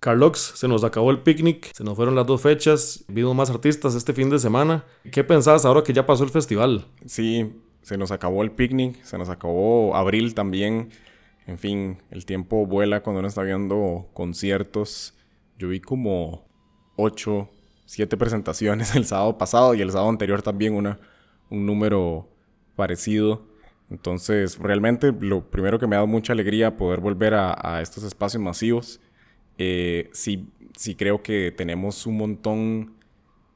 Carlox, se nos acabó el picnic, se nos fueron las dos fechas, vino más artistas este fin de semana. ¿Qué pensás ahora que ya pasó el festival? Sí, se nos acabó el picnic, se nos acabó abril también. En fin, el tiempo vuela cuando uno está viendo conciertos. Yo vi como ocho, siete presentaciones el sábado pasado y el sábado anterior también una, un número parecido. Entonces, realmente lo primero que me ha dado mucha alegría poder volver a estos espacios masivos eh, sí, sí creo que tenemos un montón,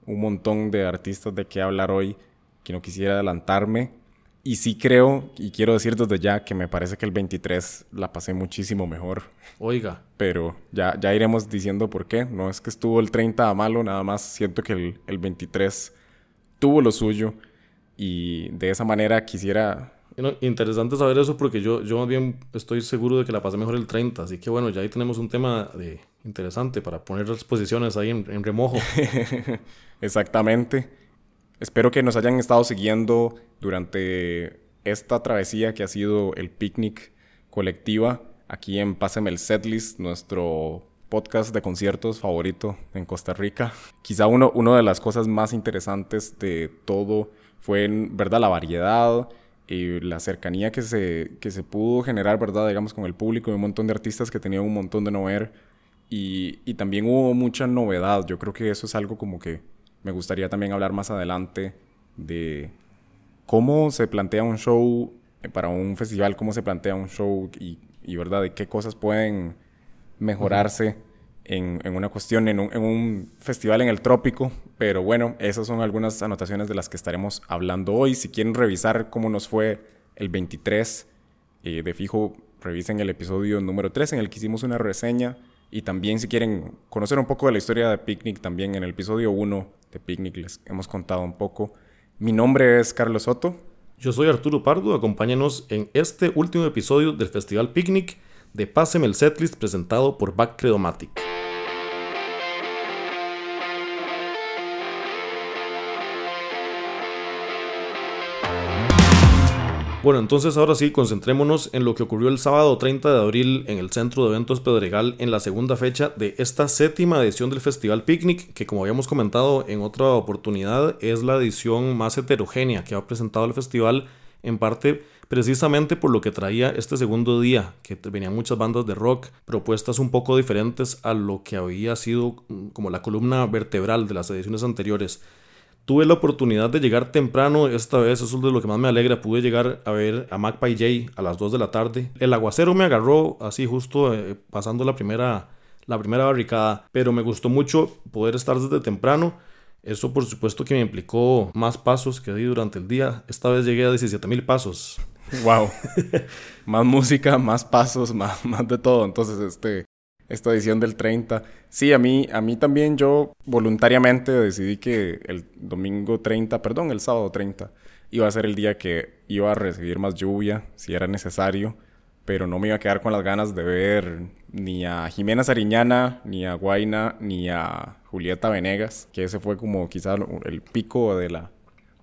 un montón de artistas de qué hablar hoy, que no quisiera adelantarme. Y sí creo, y quiero decir desde ya, que me parece que el 23 la pasé muchísimo mejor. Oiga. Pero ya, ya iremos diciendo por qué. No es que estuvo el 30 a malo, nada más siento que el, el 23 tuvo lo suyo. Y de esa manera quisiera interesante saber eso porque yo, yo más bien estoy seguro de que la pasé mejor el 30, así que bueno, ya ahí tenemos un tema de, interesante para poner las posiciones ahí en, en remojo. Exactamente. Espero que nos hayan estado siguiendo durante esta travesía que ha sido el picnic colectiva aquí en Páseme el Setlist, nuestro podcast de conciertos favorito en Costa Rica. Quizá uno, una de las cosas más interesantes de todo fue, ¿verdad?, la variedad y la cercanía que se, que se pudo generar, ¿verdad? Digamos, con el público y un montón de artistas que tenían un montón de no ver. Y, y, también hubo mucha novedad. Yo creo que eso es algo como que me gustaría también hablar más adelante de cómo se plantea un show eh, para un festival, cómo se plantea un show y, y ¿verdad? De qué cosas pueden mejorarse en, una cuestión, en un, en un festival en el trópico, pero bueno, esas son algunas anotaciones de las que estaremos hablando hoy. Si quieren revisar cómo nos fue el 23, eh, de fijo, revisen el episodio número 3 en el que hicimos una reseña. Y también si quieren conocer un poco de la historia de Picnic, también en el episodio 1 de Picnic les hemos contado un poco. Mi nombre es Carlos Soto. Yo soy Arturo Pardo, acompáñanos en este último episodio del Festival Picnic de Páseme el Setlist presentado por Back Credomatic. Bueno, entonces ahora sí, concentrémonos en lo que ocurrió el sábado 30 de abril en el Centro de Eventos Pedregal en la segunda fecha de esta séptima edición del Festival Picnic, que como habíamos comentado en otra oportunidad, es la edición más heterogénea que ha presentado el festival, en parte precisamente por lo que traía este segundo día, que venían muchas bandas de rock, propuestas un poco diferentes a lo que había sido mm, como la columna vertebral de las ediciones anteriores. Tuve la oportunidad de llegar temprano esta vez, eso es de lo que más me alegra. Pude llegar a ver a Magpie J a las 2 de la tarde. El aguacero me agarró así justo eh, pasando la primera, la primera barricada, pero me gustó mucho poder estar desde temprano. Eso por supuesto que me implicó más pasos que di durante el día. Esta vez llegué a 17 mil pasos. Wow. más música, más pasos, más, más de todo. Entonces, este, esta edición del 30. Sí, a mí, a mí también yo voluntariamente decidí que el domingo 30, perdón, el sábado 30, iba a ser el día que iba a recibir más lluvia, si era necesario, pero no me iba a quedar con las ganas de ver ni a Jimena Sariñana, ni a Guaina, ni a Julieta Venegas, que ese fue como quizá el pico de la,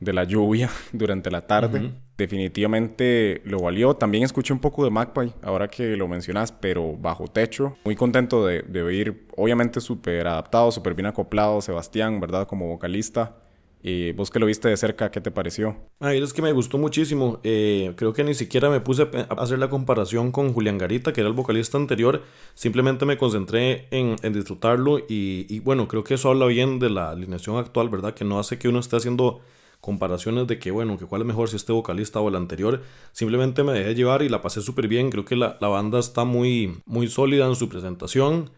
de la lluvia durante la tarde definitivamente lo valió. También escuché un poco de Magpie, ahora que lo mencionas, pero bajo techo. Muy contento de, de oír, obviamente súper adaptado, súper bien acoplado, Sebastián, ¿verdad? Como vocalista. y vos que lo viste de cerca, ¿qué te pareció? Ay, es que me gustó muchísimo. Eh, creo que ni siquiera me puse a hacer la comparación con Julián Garita, que era el vocalista anterior. Simplemente me concentré en, en disfrutarlo y, y, bueno, creo que eso habla bien de la alineación actual, ¿verdad? Que no hace que uno esté haciendo comparaciones de que, bueno, que cuál es mejor si este vocalista o el anterior. Simplemente me dejé llevar y la pasé súper bien. Creo que la, la, banda está muy, muy sólida en su presentación.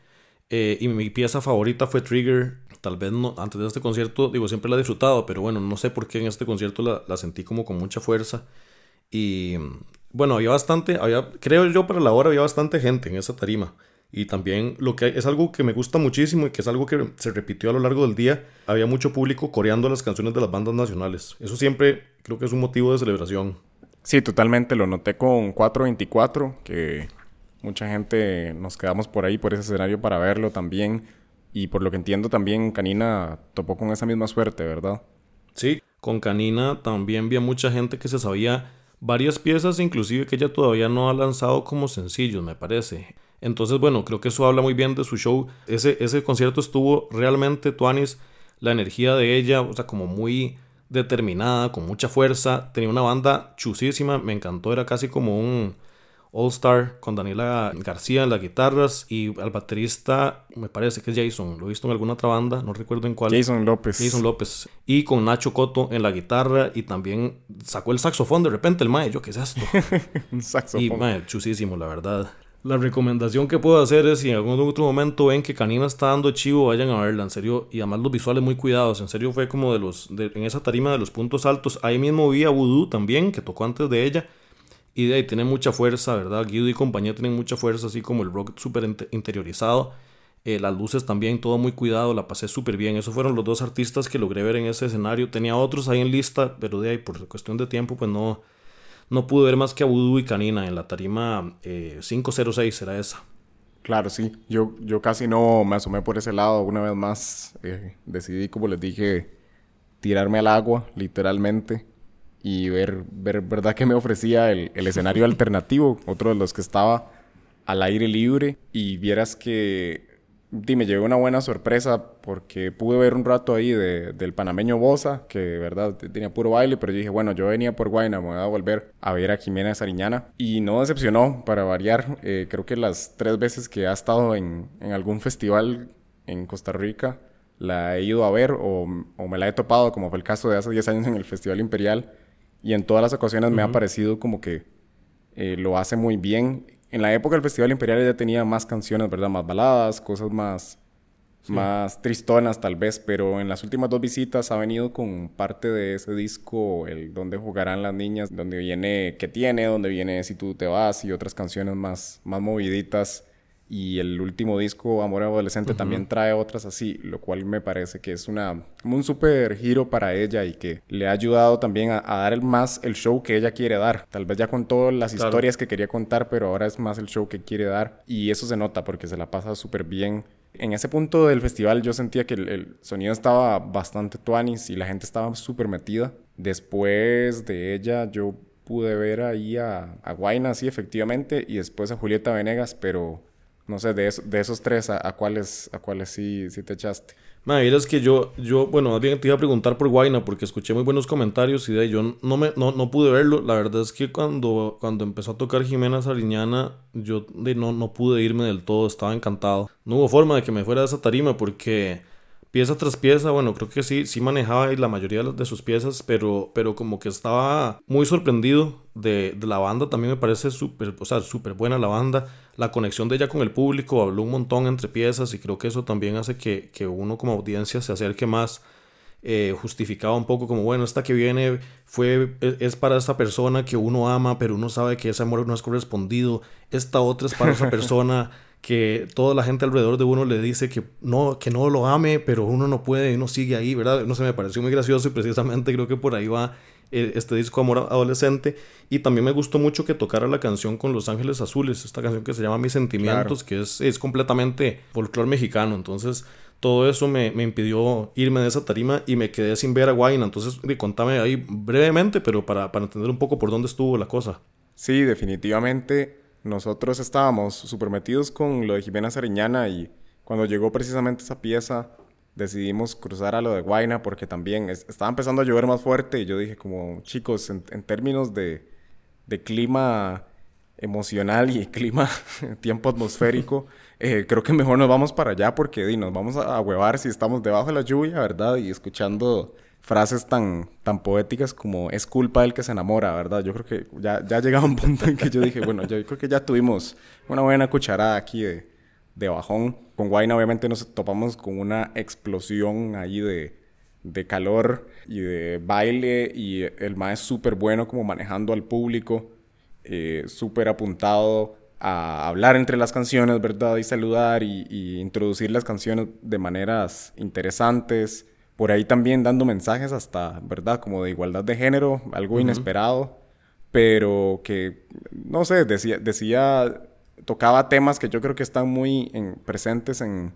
Eh, y mi pieza favorita fue Trigger. Tal vez no, antes de este concierto, digo, siempre la he disfrutado, pero bueno, no sé por qué en este concierto la, la sentí como con mucha fuerza. Y bueno, había bastante, había, creo yo para la hora había bastante gente en esa tarima. Y también lo que es algo que me gusta muchísimo y que es algo que se repitió a lo largo del día, había mucho público coreando las canciones de las bandas nacionales. Eso siempre creo que es un motivo de celebración. Sí, totalmente. Lo noté con 424, que mucha gente nos quedamos por ahí, por ese escenario para verlo también. Y por lo que entiendo también Canina topó con esa misma suerte, ¿verdad? Sí, con Canina también vi a mucha gente que se sabía varias piezas, inclusive que ella todavía no ha lanzado como sencillos, me parece. Entonces, bueno, creo que eso habla muy bien de su show. Ese, ese concierto estuvo realmente, Tuanis, la energía de ella, o sea, como muy determinada, con mucha fuerza. Tenía una banda chusísima, me encantó, era casi como un All Star con Daniela García en las guitarras y al baterista, me parece que es Jason, lo he visto en alguna otra banda, no recuerdo en cuál. Jason López. Jason López. Y con Nacho Coto en la guitarra y también sacó el saxofón de repente el mae, yo, ¿qué es esto? un saxofón. Y mae, chusísimo, la verdad. La recomendación que puedo hacer es si en algún otro momento ven que Canina está dando chivo, vayan a verla, en serio. Y además los visuales muy cuidados, en serio fue como de los, en esa tarima de los puntos altos. Ahí mismo vi a Voodoo también, que tocó antes de ella. Y de ahí tiene mucha fuerza, ¿verdad? Guido y compañía tienen mucha fuerza, así como el rock súper interiorizado. Eh, las luces también, todo muy cuidado, la pasé súper bien. Esos fueron los dos artistas que logré ver en ese escenario. Tenía otros ahí en lista, pero de ahí, por cuestión de tiempo, pues no, no pude ver más que a Voodoo y Canina en la tarima 506, eh, era esa. Claro, sí. Yo, yo casi no me asomé por ese lado. Una vez más eh, decidí, como les dije, tirarme al agua, literalmente y ver, ver verdad que me ofrecía el, el escenario alternativo, otro de los que estaba al aire libre y vieras que me llevé una buena sorpresa porque pude ver un rato ahí de, del panameño Bosa, que de verdad tenía puro baile, pero yo dije, bueno, yo venía por Guayna, me voy a volver a ver a Jimena Sariñana. Y no decepcionó, para variar. Eh, creo que las tres veces que ha estado en, en, algún festival en Costa Rica, la he ido a ver o, o, me la he topado, como fue el caso de hace 10 años en el Festival Imperial. Y en todas las ocasiones me ha parecido como que eh, lo hace muy bien. En la época del Festival Imperial ella tenía más canciones, ¿verdad? Más baladas, cosas más, más tristonas tal vez, pero en las últimas dos visitas ha venido con parte de ese disco, el donde jugarán las niñas, donde viene ¿Qué tiene? Donde viene Si tú te vas y otras canciones más, más moviditas y el último disco, Amor Adolescente, también trae otras así, lo cual me parece que es una, como un súper giro para ella y que le ha ayudado también a, dar más el show que ella quiere dar. Tal vez ya con todas las historias que quería contar, pero ahora es más el show que quiere dar y eso se nota porque se la pasa súper bien. En ese punto del festival yo sentía que el, sonido estaba bastante tuanis y la gente estaba súper metida. Después de ella yo pude ver ahí a, a Guayna, sí, efectivamente, y después a Julieta Venegas, pero no sé, de, de esos tres, ¿a, cuáles, a cuáles sí, sí te echaste? Madre, es que yo, yo, bueno, más bien te iba a preguntar por Guaina porque escuché muy buenos comentarios y de ahí yo no, me, no, no pude verlo. La verdad es que cuando, cuando empezó a tocar Jimena Sariñana, yo de, no, no pude irme del todo, estaba encantado. No hubo forma de que me fuera de esa tarima porque pieza tras pieza, bueno, creo que sí, sí manejaba la mayoría de sus piezas, pero, pero como que estaba muy sorprendido de, de la banda, también me parece súper, o sea, súper buena la banda, la conexión de ella con el público, habló un montón entre piezas y creo que eso también hace que, que uno como audiencia se acerque más. Eh, justificaba un poco como bueno esta que viene fue e, es para esta persona que uno ama pero uno sabe que ese amor no es correspondido esta otra es para esa persona que toda la gente alrededor de uno le dice que no, que no lo ame, pero uno no puede y uno sigue ahí, ¿verdad? No sé, me pareció muy gracioso y precisamente creo que por ahí va este disco Amor Adolescente. Y también me gustó mucho que tocara la canción con Los Ángeles Azules, esta canción que se llama Mis Sentimientos, que es, es completamente folclore mexicano. Entonces, todo eso me, me, impidió irme de esa tarima y me quedé sin ver a Guayna. Entonces, contame ahí brevemente, pero para, para entender un poco por dónde estuvo la cosa. Sí, definitivamente nosotros estábamos súper metidos con lo de Jimena Sariñana y cuando llegó precisamente esa pieza decidimos cruzar a lo de Guaina porque también estaba empezando a llover más fuerte y yo dije como chicos en, términos de, clima emocional y clima tiempo atmosférico eh, creo que mejor nos vamos para allá porque nos vamos a, a huevar si estamos debajo de la lluvia verdad y escuchando frases tan, tan poéticas como es culpa del que se enamora, ¿verdad? Yo creo que ya, ya llegado un punto en que yo dije, bueno, yo creo que ya tuvimos una buena cucharada aquí de, de bajón. Con Guayna obviamente nos topamos con una explosión ahí de, de calor y de baile y el más es súper bueno como manejando al público, eh, súper apuntado a hablar entre las canciones, ¿verdad? Y saludar y, y introducir las canciones de maneras interesantes por ahí también dando mensajes hasta, ¿verdad? Como de igualdad de género, algo inesperado, pero que, no sé, decía, decía, tocaba temas que yo creo que están muy presentes en,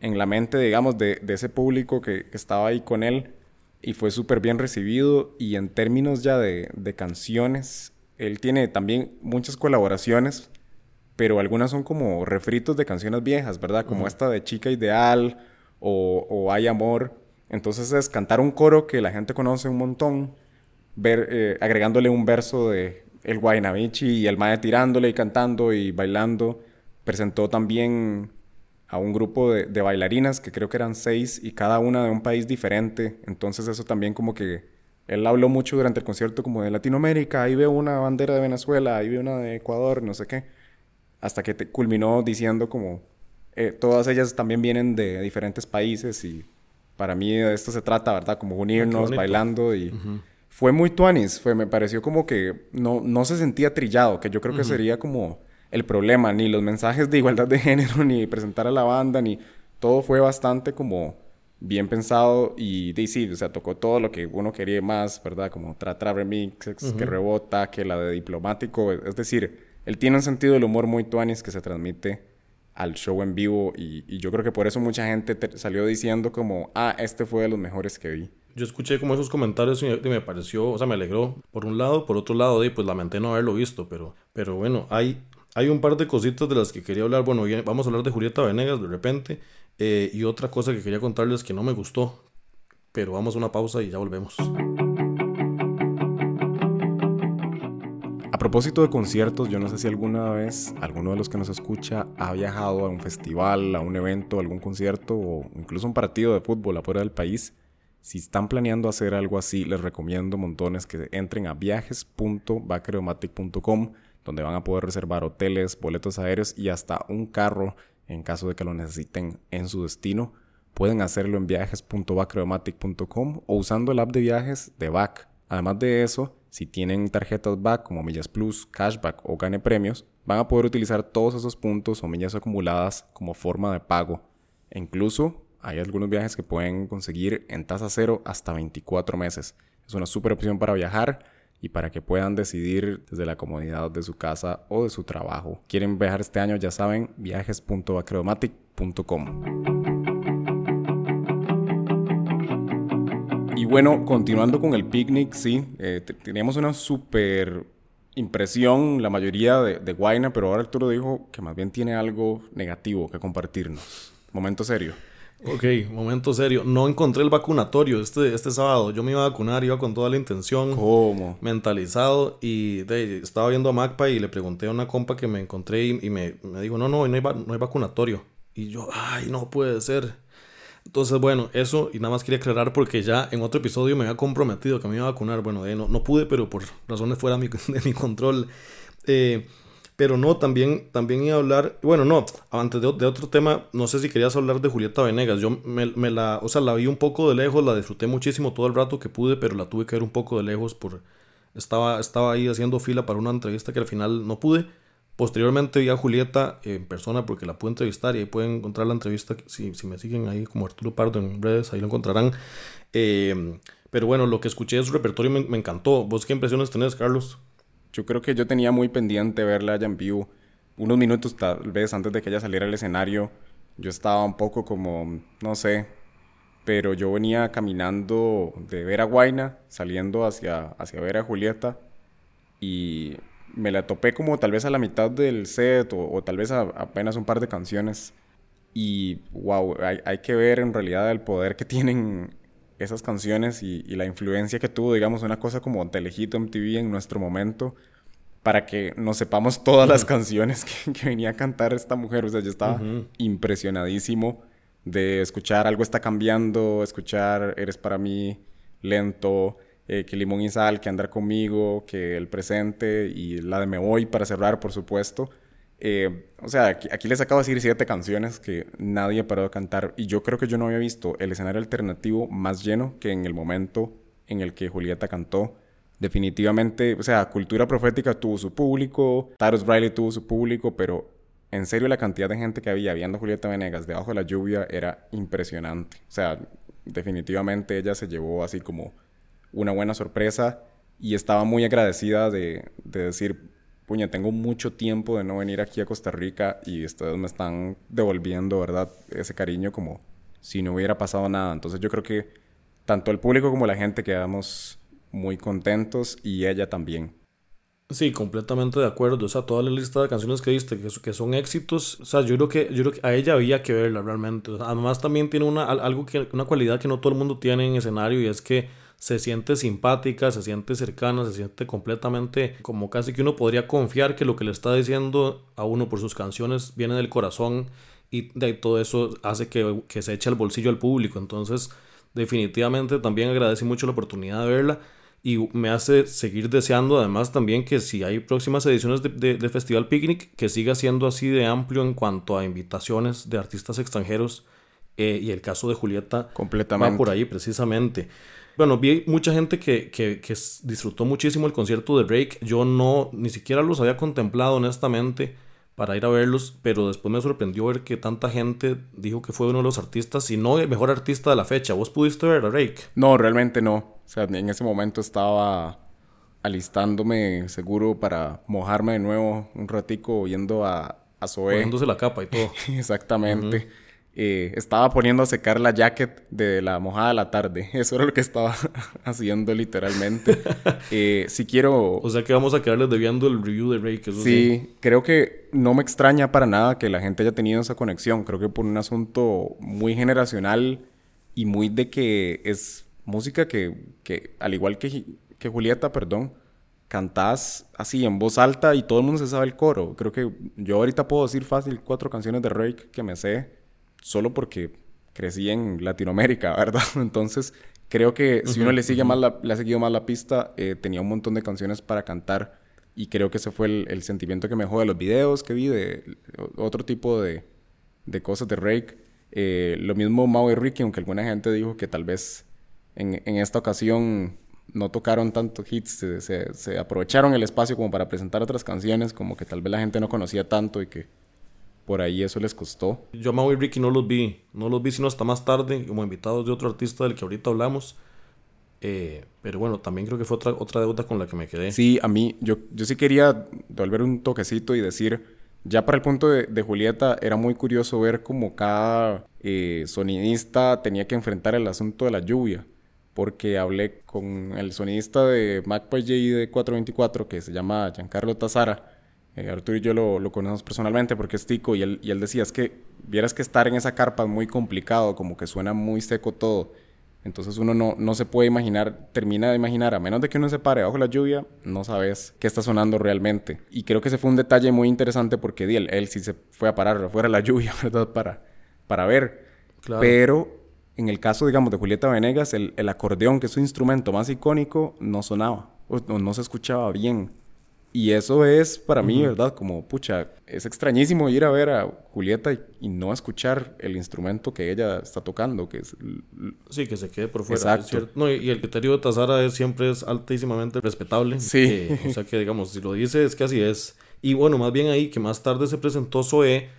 en, la mente, digamos, de, de ese público que, estaba ahí con él y fue súper bien recibido y en términos ya de, de canciones, él tiene también muchas colaboraciones pero algunas son como refritos de canciones viejas, ¿verdad? Como esta de Chica Ideal o, o Hay Amor. Entonces es cantar un coro que la gente conoce un montón, ver, eh, agregándole un verso de el Guaynabichi y el Mae tirándole y cantando y bailando. Presentó también a un grupo de, de, bailarinas que creo que eran seis y cada una de un país diferente. Entonces eso también como que él habló mucho durante el concierto como de Latinoamérica, ahí veo una bandera de Venezuela, ahí veo una de Ecuador, no sé qué. Hasta que te culminó diciendo como eh, todas ellas también vienen de diferentes países y para mí de esto se trata, ¿verdad? Como unirnos, bailando y... Fue muy tuanis, fue, me pareció como que no, no se sentía trillado, que yo creo que sería como el problema, ni los mensajes de igualdad de género, ni presentar a la banda, ni todo fue bastante como bien pensado y de sí, o sea, tocó todo lo que uno quería más, ¿verdad? Como Tratra Remix, que rebota, que la de diplomático, es decir, él tiene un sentido del humor muy tuanis que se transmite al show en vivo y, yo creo que por eso mucha gente salió diciendo como, ah, este fue de los mejores que vi. Yo escuché como esos comentarios y me, pareció, o sea, me alegró por un lado, por otro lado, pues lamenté no haberlo visto, pero, pero bueno, hay, hay un par de cositas de las que quería hablar. Bueno, vamos a hablar de Julieta Venegas de repente, eh, y otra cosa que quería contarles que no me gustó, pero vamos a una pausa y ya volvemos. A propósito de conciertos, yo no sé si alguna vez alguno de los que nos escucha ha viajado a un festival, a un evento, a algún concierto o incluso un partido de fútbol afuera del país. Si están planeando hacer algo así, les recomiendo montones que entren a viajes.bacreomatic.com, donde van a poder reservar hoteles, boletos aéreos y hasta un carro en caso de que lo necesiten en su destino. Pueden hacerlo en viajes.bacreomatic.com o usando el app de viajes de Back. Además de eso, si tienen tarjetas Back como Millas Plus, Cashback o Gane Premios, van a poder utilizar todos esos puntos o millas acumuladas como forma de pago. E incluso hay algunos viajes que pueden conseguir en tasa cero hasta 24 meses. Es una super opción para viajar y para que puedan decidir desde la comodidad de su casa o de su trabajo. ¿Quieren viajar este año? Ya saben, viajes.acromatic.com. Y bueno, continuando con el picnic, sí, eh, teníamos una super impresión, la mayoría de, de Guaina, pero ahora Arturo dijo que más bien tiene algo negativo que compartirnos. Momento serio. Ok, momento serio. No encontré el vacunatorio este, este sábado. Yo me iba a vacunar, iba con toda la intención. ¿Cómo? Mentalizado. Y estaba viendo a Magpa y le pregunté a una compa que me encontré y, me, me, dijo, no, no, no hay, no hay vacunatorio. Y yo, ay, no puede ser. Entonces, bueno, eso y nada más quería aclarar porque ya en otro episodio me había comprometido que me iba a vacunar. Bueno, no, no pude, pero por razones fuera de mi, de mi control. Eh, pero no, también, también iba a hablar, bueno, no, antes de, otro tema, no sé si querías hablar de Julieta Venegas. Yo me, la, o sea, la vi un poco de lejos, la disfruté muchísimo todo el rato que pude, pero la tuve que ver un poco de lejos por... Estaba, estaba ahí haciendo fila para una entrevista que al final no pude. Posteriormente vi a Julieta en persona porque la pude entrevistar y ahí pueden encontrar la entrevista. Si, si me siguen ahí como Arturo Pardo en redes, ahí lo encontrarán. Eh, pero bueno, lo que escuché de su repertorio me, me encantó. ¿Vos qué impresiones tenés, Carlos? Yo creo que yo tenía muy pendiente verla allá en vivo. Unos minutos tal vez antes de que ella saliera al escenario, yo estaba un poco como, no sé, pero yo venía caminando de ver a Guaina, saliendo hacia, hacia ver a Julieta, y me la topé como tal vez a la mitad del set o, tal vez a, apenas un par de canciones. Y wow, hay, hay, que ver en realidad el poder que tienen esas canciones y, la influencia que tuvo, digamos, una cosa como Telejito MTV en nuestro momento, para que nos sepamos todas las canciones que, venía a cantar esta mujer. O sea, yo estaba impresionadísimo de escuchar Algo está cambiando, escuchar Eres para mí, Lento, eh, que Limón y Sal, que Andar conmigo, que El Presente y la de Me Voy para cerrar, por supuesto. Eh, o sea, aquí, les acabo de decir siete canciones que nadie paró de cantar y yo creo que yo no había visto el escenario alternativo más lleno que en el momento en el que Julieta cantó. Definitivamente, o sea, Cultura Profética tuvo su público, Tyrus Riley tuvo su público, pero en serio la cantidad de gente que había viendo Julieta Venegas debajo de la lluvia era impresionante. O sea, definitivamente ella se llevó así como una buena sorpresa y estaba muy agradecida de, de decir, tengo mucho tiempo de no venir aquí a Costa Rica y ustedes me están devolviendo, ¿verdad? Ese cariño como si no hubiera pasado nada. Entonces yo creo que tanto el público como la gente quedamos muy contentos y ella también. Sí, completamente de acuerdo. O sea, toda la lista de canciones que diste, que, que son éxitos, o sea, yo creo que, yo creo que a ella había que verla realmente. además, también tiene una, algo que, una cualidad que no todo el mundo tiene en escenario y es que se siente simpática, se siente cercana, se siente completamente como casi que uno podría confiar que lo que le está diciendo a uno por sus canciones viene del corazón y de todo eso hace que, que se eche al bolsillo al público. Entonces, definitivamente también agradecí mucho la oportunidad de verla y me hace seguir deseando además también que si hay próximas ediciones de, de, Festival Picnic, que siga siendo así de amplio en cuanto a invitaciones de artistas extranjeros eh, y el caso de Julieta Completamente. va por ahí precisamente. Bueno, vi mucha gente que, que, que, disfrutó muchísimo el concierto de Drake. Yo no, ni siquiera los había contemplado honestamente para ir a verlos, pero después me sorprendió ver que tanta gente dijo que fue uno de los artistas, si no el mejor artista de la fecha. ¿Vos pudiste ver a Drake? No, realmente no. O sea, en ese momento estaba alistándome seguro para mojarme de nuevo un ratico yendo a, a Zoé. Poniéndose la capa y todo. Exactamente. Eh, estaba poniendo a secar la jacket de la mojada de la tarde. Eso era lo que estaba haciendo literalmente. Eh, si quiero... O sea que vamos a quedarles debiendo el review de Drake. Eso sí, creo que no me extraña para nada que la gente haya tenido esa conexión. Creo que por un asunto muy generacional y muy de que es música que, que al igual que, que Julieta, perdón, cantás así en voz alta y todo el mundo se sabe el coro. Creo que yo ahorita puedo decir fácil cuatro canciones de Drake que me sé solo porque crecí en Latinoamérica, ¿verdad? Entonces creo que si uno le sigue más le ha seguido más la pista, eh, tenía un montón de canciones para cantar y creo que ese fue el, sentimiento que me dejó de los videos que vi, de otro tipo de, de cosas de Drake. Eh, lo mismo Mau y Ricky, aunque alguna gente dijo que tal vez en, en esta ocasión no tocaron tantos hits, se, se, aprovecharon el espacio como para presentar otras canciones, como que tal vez la gente no conocía tanto y que por ahí eso les costó. Yo a Mau y Ricky no los vi, no los vi sino hasta más tarde, como invitados de otro artista del que ahorita hablamos. Eh, pero bueno, también creo que fue otra, otra deuda con la que me quedé. Sí, a mí, yo, yo sí quería devolver un toquecito y decir, ya para el punto de, de Julieta, era muy curioso ver cómo cada eh, sonidista tenía que enfrentar el asunto de la lluvia porque hablé con el sonidista de Magpie de 424 que se llama Giancarlo Tazara. Eh, Arturo y yo lo, lo, conocemos personalmente porque es tico y él, y él decía, es que vieras que estar en esa carpa es muy complicado, como que suena muy seco todo. Entonces uno no, no se puede imaginar, termina de imaginar, a menos de que uno se pare bajo la lluvia, no sabes qué está sonando realmente. Y creo que ese fue un detalle muy interesante porque él, él sí se fue a parar afuera de la lluvia, ¿verdad? Para, para ver. Claro. Pero en el caso, digamos, de Julieta Venegas, el, el acordeón, que es su instrumento más icónico, no sonaba o no, se escuchaba bien. Y eso es para mí, ¿verdad? Como, pucha, es extrañísimo ir a ver a Julieta y, no escuchar el instrumento que ella está tocando, que es... Sí, que se quede por fuera. Exacto. No, y, el criterio de Tazara es, siempre es altísimamente respetable. Sí. o sea que, digamos, si lo dice es que así es. Y bueno, más bien ahí, que más tarde se presentó Zoe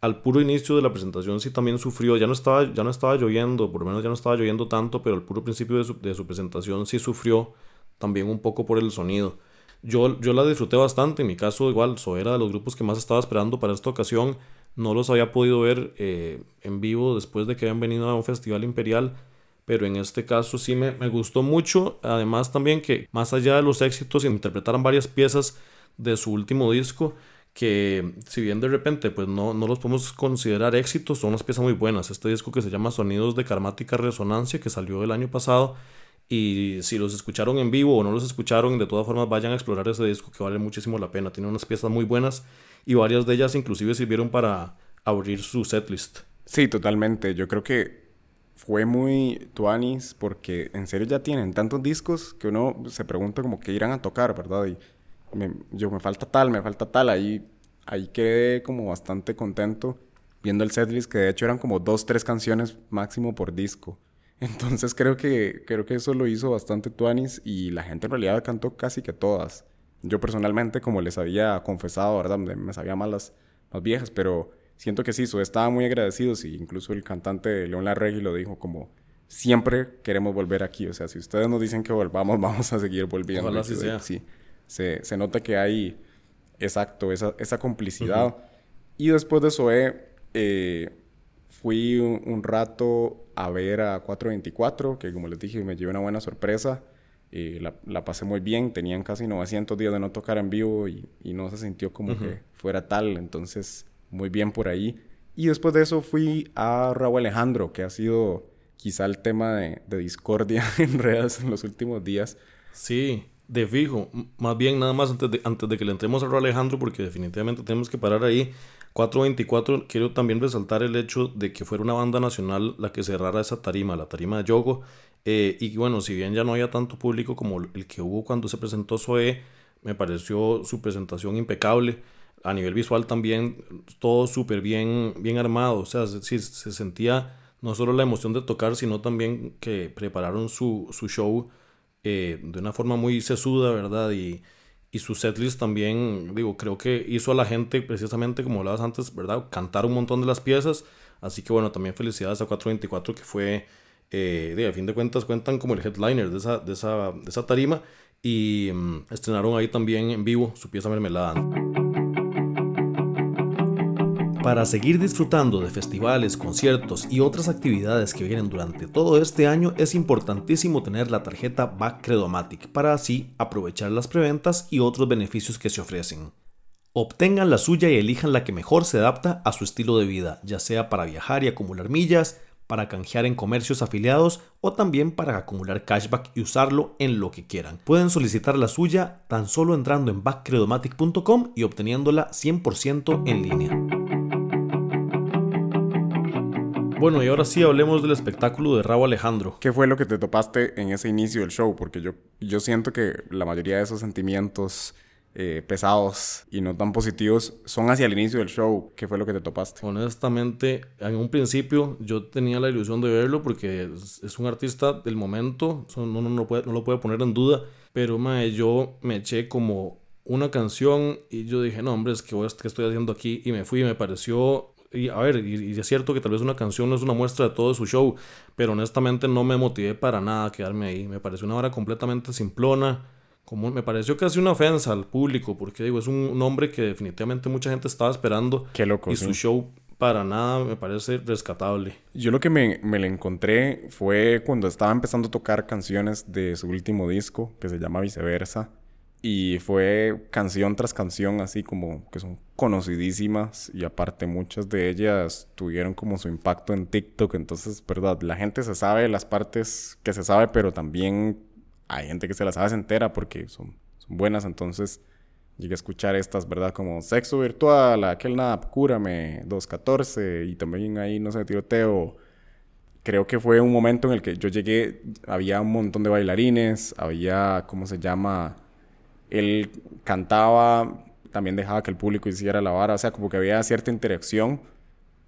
al puro inicio de la presentación sí también sufrió, ya no estaba, ya no estaba lloviendo, por lo menos ya no estaba lloviendo tanto, pero al puro principio de su, de su presentación sí sufrió también un poco por el sonido. Yo, yo la disfruté bastante, en mi caso igual, so era de los grupos que más estaba esperando para esta ocasión, no los había podido ver eh, en vivo después de que habían venido a un festival imperial, pero en este caso sí me, me gustó mucho, además también que más allá de los éxitos interpretaran varias piezas de su último disco, que si bien de repente pues no, no los podemos considerar éxitos, son unas piezas muy buenas. Este disco que se llama Sonidos de Karmática Resonancia, que salió el año pasado, y si los escucharon en vivo o no los escucharon, de todas formas vayan a explorar ese disco que vale muchísimo la pena. Tiene unas piezas muy buenas y varias de ellas inclusive sirvieron para abrir su setlist. Sí, totalmente. Yo creo que fue muy tuanis porque en serio ya tienen tantos discos que uno se pregunta como que irán a tocar, ¿verdad? Y yo me falta tal, me falta tal, ahí, ahí quedé como bastante contento viendo el setlist, que de hecho eran como dos, tres canciones máximo por disco. Entonces creo que, creo que eso lo hizo bastante Tuanis y la gente en realidad cantó casi que todas. Yo personalmente, como les había confesado, ¿verdad? Me sabía más las más viejas, pero siento que sí, so, estaban muy agradecidos y incluso el cantante León Larregui lo dijo como siempre queremos volver aquí. O sea, si ustedes nos dicen que volvamos, vamos a seguir volviendo. Ojalá sea. Sí se, se nota que hay, exacto, esa, esa complicidad. Y después de eh, fui un, rato a ver a 424, que como les dije, me llevé una buena sorpresa. Eh, la, la, pasé muy bien, tenían casi 900 días de no tocar en vivo y, y no se sintió como que fuera tal, entonces muy bien por ahí. Y después de eso fui a Raúl Alejandro, que ha sido quizá el tema de, de discordia en redes en los últimos días. Sí, de fijo. Más bien, nada más antes de, antes de que le entremos a Raúl Alejandro, porque definitivamente tenemos que parar ahí. 424, quiero también resaltar el hecho de que fuera una banda nacional la que cerrara esa tarima, la tarima de Yogo. Eh, y bueno, si bien ya no había tanto público como el que hubo cuando se presentó Zoe, me pareció su presentación impecable. A nivel visual también, todo súper bien, bien armado. O sea, se, se sentía no solo la emoción de tocar, sino también que prepararon su, su show eh, de una forma muy sesuda, ¿verdad? Y, y su setlist también, digo, creo que hizo a la gente, precisamente como hablabas antes, ¿verdad? Cantar un montón de las piezas. Así que bueno, también felicidades a 424 que fue, eh, de, a fin de cuentas, cuentan como el headliner de esa, de esa, de esa tarima. Y mm, estrenaron ahí también en vivo su pieza mermelada. Para seguir disfrutando de festivales, conciertos y otras actividades que vienen durante todo este año es importantísimo tener la tarjeta Back Credomatic para así aprovechar las preventas y otros beneficios que se ofrecen. Obtengan la suya y elijan la que mejor se adapta a su estilo de vida, ya sea para viajar y acumular millas, para canjear en comercios afiliados o también para acumular cashback y usarlo en lo que quieran. Pueden solicitar la suya tan solo entrando en backcredomatic.com y obteniéndola 100% en línea. Bueno, y ahora sí hablemos del espectáculo de Raúl Alejandro. ¿Qué fue lo que te topaste en ese inicio del show? Porque yo, yo siento que la mayoría de esos sentimientos eh, pesados y no tan positivos son hacia el inicio del show. ¿Qué fue lo que te topaste? Honestamente, en un principio yo tenía la ilusión de verlo porque es, un artista del momento, no, no, no, puede, no lo puede poner en duda, pero mae, yo me eché como una canción y yo dije, no, hombre, es que ¿qué estoy haciendo aquí? Y me fui y me pareció y a ver, y, es cierto que tal vez una canción no es una muestra de todo su show, pero honestamente no me motivé para nada a quedarme ahí. Me pareció una hora completamente simplona. Como, me pareció casi una ofensa al público, porque digo, es un nombre que definitivamente mucha gente estaba esperando. Qué loco. Y su show para nada me parece rescatable. Yo lo que me, me le encontré fue cuando estaba empezando a tocar canciones de su último disco, que se llama Viceversa. Y fue canción tras canción, así como que son conocidísimas. Y aparte, muchas de ellas tuvieron como su impacto en TikTok. Entonces, verdad, la gente se sabe las partes que se sabe, pero también hay gente que se las sabe entera porque son, son buenas. Entonces, llegué a escuchar estas, ¿verdad? Como Sexo Virtual, aquel Nap, Cúrame, 214. Y también ahí, no sé, tiroteo. Creo que fue un momento en el que yo llegué, había un montón de bailarines, había, ¿cómo se llama? Él cantaba, también dejaba que el público hiciera la vara, o sea, como que había cierta interacción.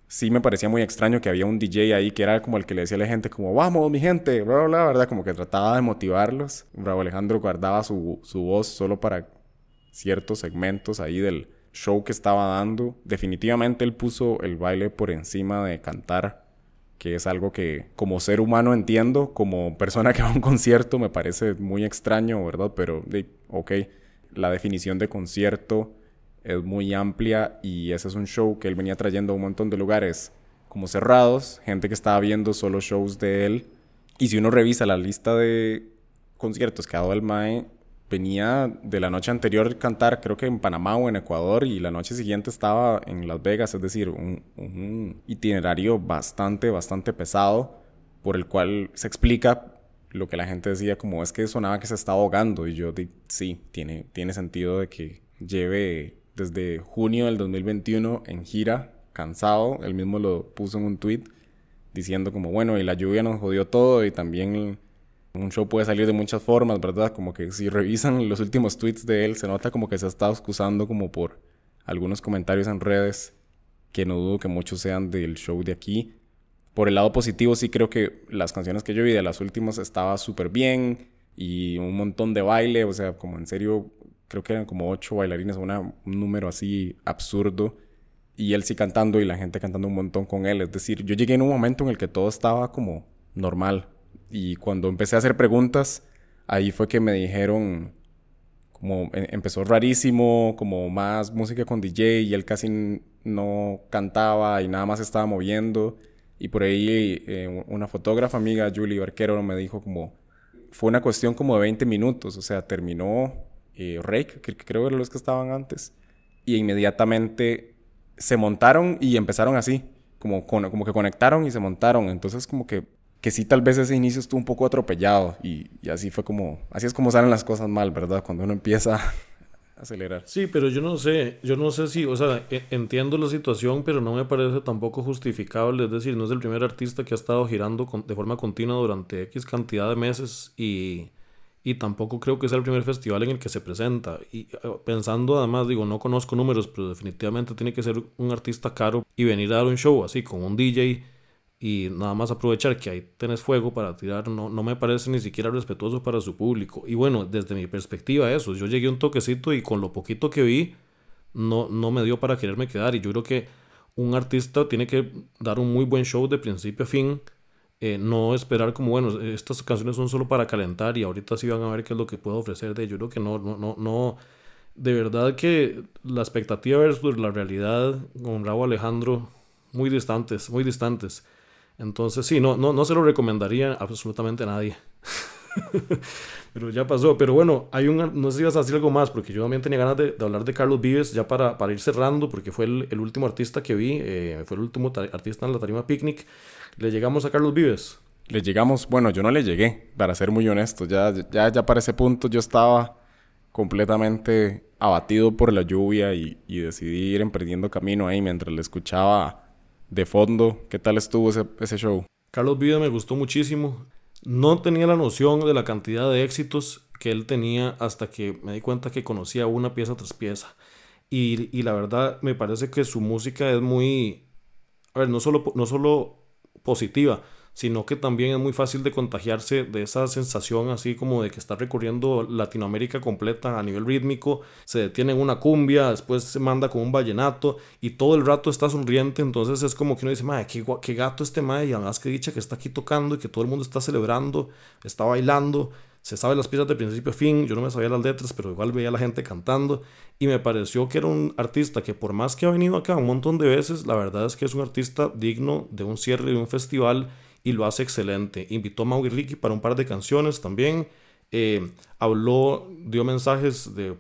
Sí me parecía muy extraño que había un DJ ahí que era como el que le decía a la gente como, vamos, mi gente, bla, bla, bla, ¿verdad? Como que trataba de motivarlos. Bravo Alejandro guardaba su, su voz solo para ciertos segmentos ahí del show que estaba dando. Definitivamente él puso el baile por encima de cantar, que es algo que como ser humano entiendo, como persona que va a un concierto me parece muy extraño, ¿verdad? Pero, ok, la definición de concierto es muy amplia y ese es un show que él venía trayendo a un montón de lugares como cerrados, gente que estaba viendo solo shows de él. Y si uno revisa la lista de conciertos que ha dado el MAE, venía de la noche anterior cantar, creo que en Panamá o en Ecuador, y la noche siguiente estaba en Las Vegas, es decir, un, itinerario bastante, bastante pesado, por el cual se explica lo que la gente decía como es que sonaba que se estaba ahogando y yo di, sí, tiene, tiene sentido de que lleve desde junio del 2021 en gira, cansado, él mismo lo puso en un tweet diciendo como bueno, y la lluvia nos jodió todo y también un show puede salir de muchas formas, ¿verdad? Como que si revisan los últimos tweets de él se nota como que se ha estado excusando como por algunos comentarios en redes que no dudo que muchos sean del show de aquí por el lado positivo, sí creo que las canciones que yo vi de las últimas estaba súper bien y un montón de baile, o sea, como en serio, creo que eran como ocho bailarines, un número así absurdo. Y él sí cantando y la gente cantando un montón con él. Es decir, yo llegué en un momento en el que todo estaba como normal. Y cuando empecé a hacer preguntas, ahí fue que me dijeron, como e, empezó rarísimo, como más música con DJ y él casi no cantaba y nada más estaba moviendo. Y por ahí eh, una fotógrafa amiga, Julie Barquero, me dijo como, fue una cuestión como de 20 minutos, o sea, terminó eh, Rake, que creo eran los que estaban antes, y inmediatamente se montaron y empezaron así, como, como que conectaron y se montaron, entonces como que, que sí tal vez ese inicio estuvo un poco atropellado y, así fue como, así es como salen las cosas mal, ¿verdad? Cuando uno empieza acelerar. Sí, pero yo no sé, yo no sé si, o sea, e, entiendo la situación, pero no me parece tampoco justificable, es decir, no es el primer artista que ha estado girando de forma continua durante X cantidad de meses y, y tampoco creo que sea el primer festival en el que se presenta. Y eh, pensando además, digo, no conozco números, pero definitivamente tiene que ser un artista caro y venir a dar un show así con un DJ y nada más aprovechar que ahí tenés fuego para tirar, no, no me parece ni siquiera respetuoso para su público. Y bueno, desde mi perspectiva eso, yo llegué un toquecito y con lo poquito que vi, no, no me dio para quererme quedar. Y yo creo que un artista tiene que dar un muy buen show de principio a fin, eh, no esperar como, bueno, estas canciones son solo para calentar y ahorita sí van a ver qué es lo que puedo ofrecer de Yo creo que no, no, no, no. De verdad que la expectativa versus la realidad con Raúl Alejandro, muy distantes, muy distantes. Entonces, sí, no, no, no se lo recomendaría absolutamente a nadie. pero ya pasó. Pero bueno, hay un. No sé si ibas a decir algo más, porque yo también tenía ganas de, hablar de Carlos Vives ya para, para ir cerrando, porque fue el, último artista que vi, eh, fue el último artista en la Tarima Picnic. ¿Le llegamos a Carlos Vives? Le llegamos, bueno, yo no le llegué, para ser muy honesto. Ya, ya, ya para ese punto yo estaba completamente abatido por la lluvia y, y decidí ir emprendiendo camino ahí mientras le escuchaba de fondo. ¿Qué tal estuvo ese, show? Carlos Vida me gustó muchísimo. No tenía la noción de la cantidad de éxitos que él tenía hasta que me di cuenta que conocía una pieza tras pieza. Y, y la verdad me parece que su música es muy, a ver, no solo, no solo positiva, sino que también es muy fácil de contagiarse de esa sensación así como de que está recorriendo Latinoamérica completa a nivel rítmico, se detiene en una cumbia, después se manda con un vallenato y todo el rato está sonriente, entonces es como que uno dice, madre, qué, qué gato este madre, y además que dicha que está aquí tocando y que todo el mundo está celebrando, está bailando, se sabe las piezas de principio a fin, yo no me sabía las letras, pero igual veía a la gente cantando y me pareció que era un artista que por más que ha venido acá un montón de veces, la verdad es que es un artista digno de un cierre de un festival y lo hace excelente. Invitó a Maui Ricky para un par de canciones también. Eh, habló, dio mensajes de,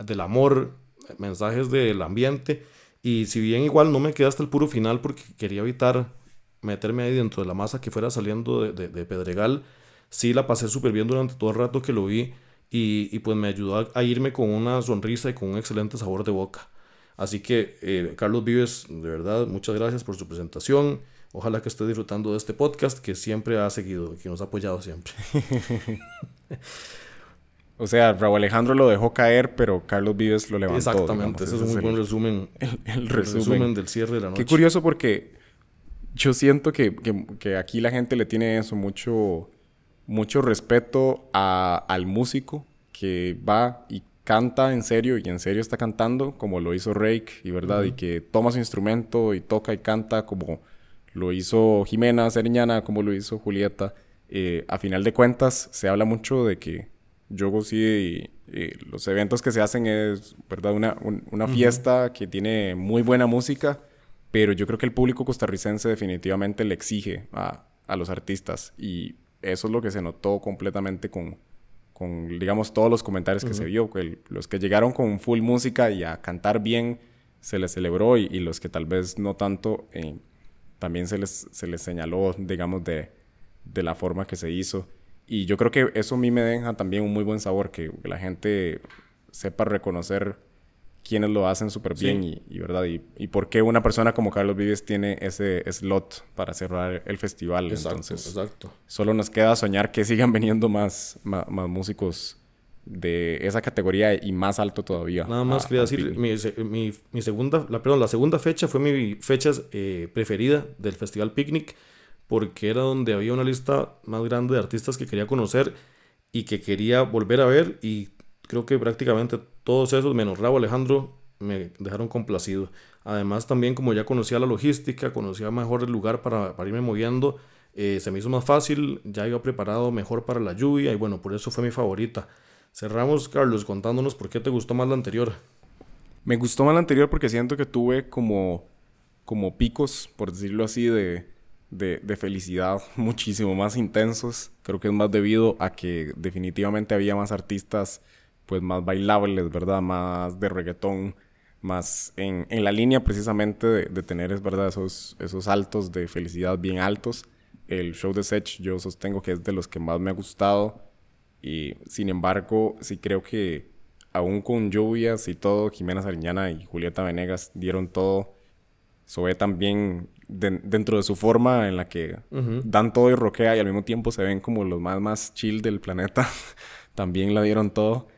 del amor, mensajes del ambiente. Y si bien igual no me quedé hasta el puro final porque quería evitar meterme ahí dentro de la masa que fuera saliendo de, de, Pedregal, sí la pasé súper bien durante todo el rato que lo vi. Y, y pues me ayudó a, irme con una sonrisa y con un excelente sabor de boca. Así que, eh, Carlos Vives, de verdad, muchas gracias por su presentación. Ojalá que esté disfrutando de este podcast que siempre ha seguido, que nos ha apoyado siempre. o sea, Raúl Alejandro lo dejó caer, pero Carlos Vives lo levantó. Exactamente, ese, es un muy buen resumen. El, resumen. del cierre de la noche. Qué curioso porque yo siento que, que, aquí la gente le tiene eso, mucho, mucho respeto a, al músico que va y canta en serio y en serio está cantando, como lo hizo Rake, y verdad, y que toma su instrumento y toca y canta como lo hizo Jimena Seriñana, como lo hizo Julieta. Eh, a final de cuentas, se habla mucho de que Yogo sí, eh, los eventos que se hacen es, ¿verdad? Una, una fiesta que tiene muy buena música, pero yo creo que el público costarricense definitivamente le exige a, a los artistas y eso es lo que se notó completamente con, con digamos, todos los comentarios que se vio. Que los que llegaron con full música y a cantar bien, se les celebró y, los que tal vez no tanto, eh, también se les, se les señaló, digamos, de, de la forma que se hizo. Y yo creo que eso a mí me deja también un muy buen sabor, que la gente sepa reconocer quienes lo hacen súper bien y, ¿verdad? Y, y, por qué una persona como Carlos Vives tiene ese slot para cerrar el festival. Exacto, Entonces, exacto. Solo nos queda soñar que sigan viniendo más, más, más músicos de esa categoría y más alto todavía. Nada más quería decir, mi, mi, mi, segunda, la, perdón, la segunda fecha fue mi fecha eh, preferida del Festival Picnic porque era donde había una lista más grande de artistas que quería conocer y que quería volver a ver y creo que prácticamente todos esos, menos Rabo Alejandro, me dejaron complacido. Además también como ya conocía la logística, conocía mejor el lugar para, para irme moviendo, eh, se me hizo más fácil, ya iba preparado mejor para la lluvia y bueno, por eso fue mi favorita. Cerramos, Carlos, contándonos por qué te gustó más la anterior. Me gustó más la anterior porque siento que tuve como, como picos, por decirlo así, de, de, de, felicidad muchísimo más intensos. Creo que es más debido a que definitivamente había más artistas pues más bailables, ¿verdad? Más de reggaetón, más en, en la línea precisamente de, tener, es verdad, esos, esos altos de felicidad bien altos. El show de Sech yo sostengo que es de los que más me ha gustado y sin embargo sí creo que aún con lluvias y todo, Jimena Sariñana y Julieta Venegas dieron todo. Sobe también dentro de su forma en la que dan todo y roquea y al mismo tiempo se ven como los más, más chill del planeta. también la dieron todo.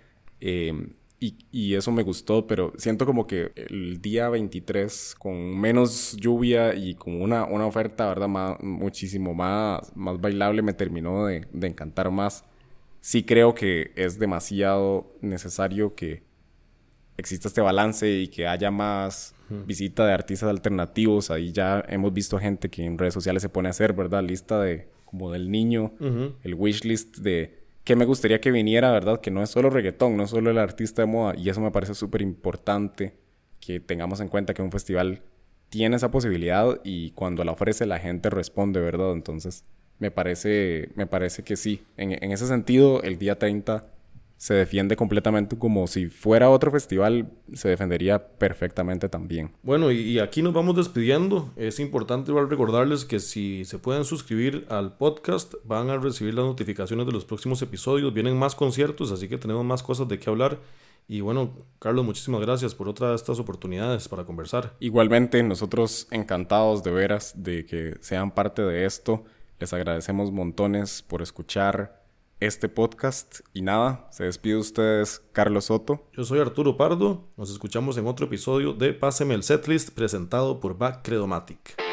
Eh, y, y, eso me gustó, pero siento como que el día 23, con menos lluvia y con una, una oferta, ¿verdad? Más, muchísimo más, más bailable, me terminó de, de encantar más. Sí creo que es demasiado necesario que exista este balance y que haya más visita de artistas alternativos. Ahí ya hemos visto gente que en redes sociales se pone a hacer, ¿verdad? Lista de como del niño, el wishlist de que me gustaría que viniera, ¿verdad? Que no es solo reggaetón, no es solo el artista de moda. Y eso me parece súper importante que tengamos en cuenta que un festival tiene esa posibilidad y cuando la ofrece la gente responde, ¿verdad? Entonces, me parece, me parece que sí. En, en ese sentido, el día 30 se defiende completamente como si fuera otro festival, se defendería perfectamente también. Bueno, y, aquí nos vamos despidiendo. Es importante igual recordarles que si se pueden suscribir al podcast, van a recibir las notificaciones de los próximos episodios. Vienen más conciertos, así que tenemos más cosas de qué hablar. Y bueno, Carlos, muchísimas gracias por otra de estas oportunidades para conversar. Igualmente, nosotros encantados de veras de que sean parte de esto. Les agradecemos montones por escuchar este podcast. Y nada, se despide ustedes Carlos Soto. Yo soy Arturo Pardo. Nos escuchamos en otro episodio de Páseme el Setlist presentado por Back Credomatic.